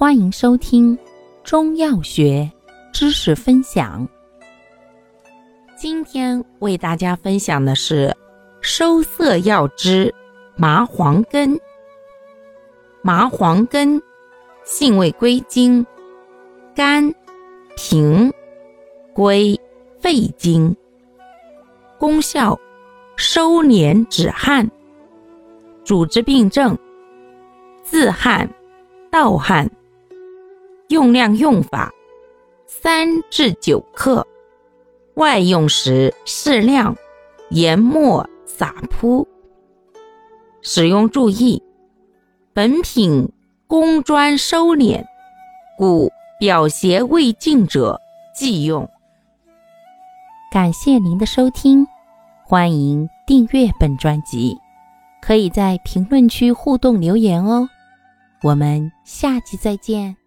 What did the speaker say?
欢迎收听中药学知识分享。今天为大家分享的是收涩药之麻黄根。麻黄根性味归经：肝、平、归肺经。功效：收敛止汗。主治病症：自汗、盗汗。用量用法：三至九克，外用时适量，研末撒扑。使用注意：本品工专收敛，故表邪未尽者忌用。感谢您的收听，欢迎订阅本专辑，可以在评论区互动留言哦。我们下期再见。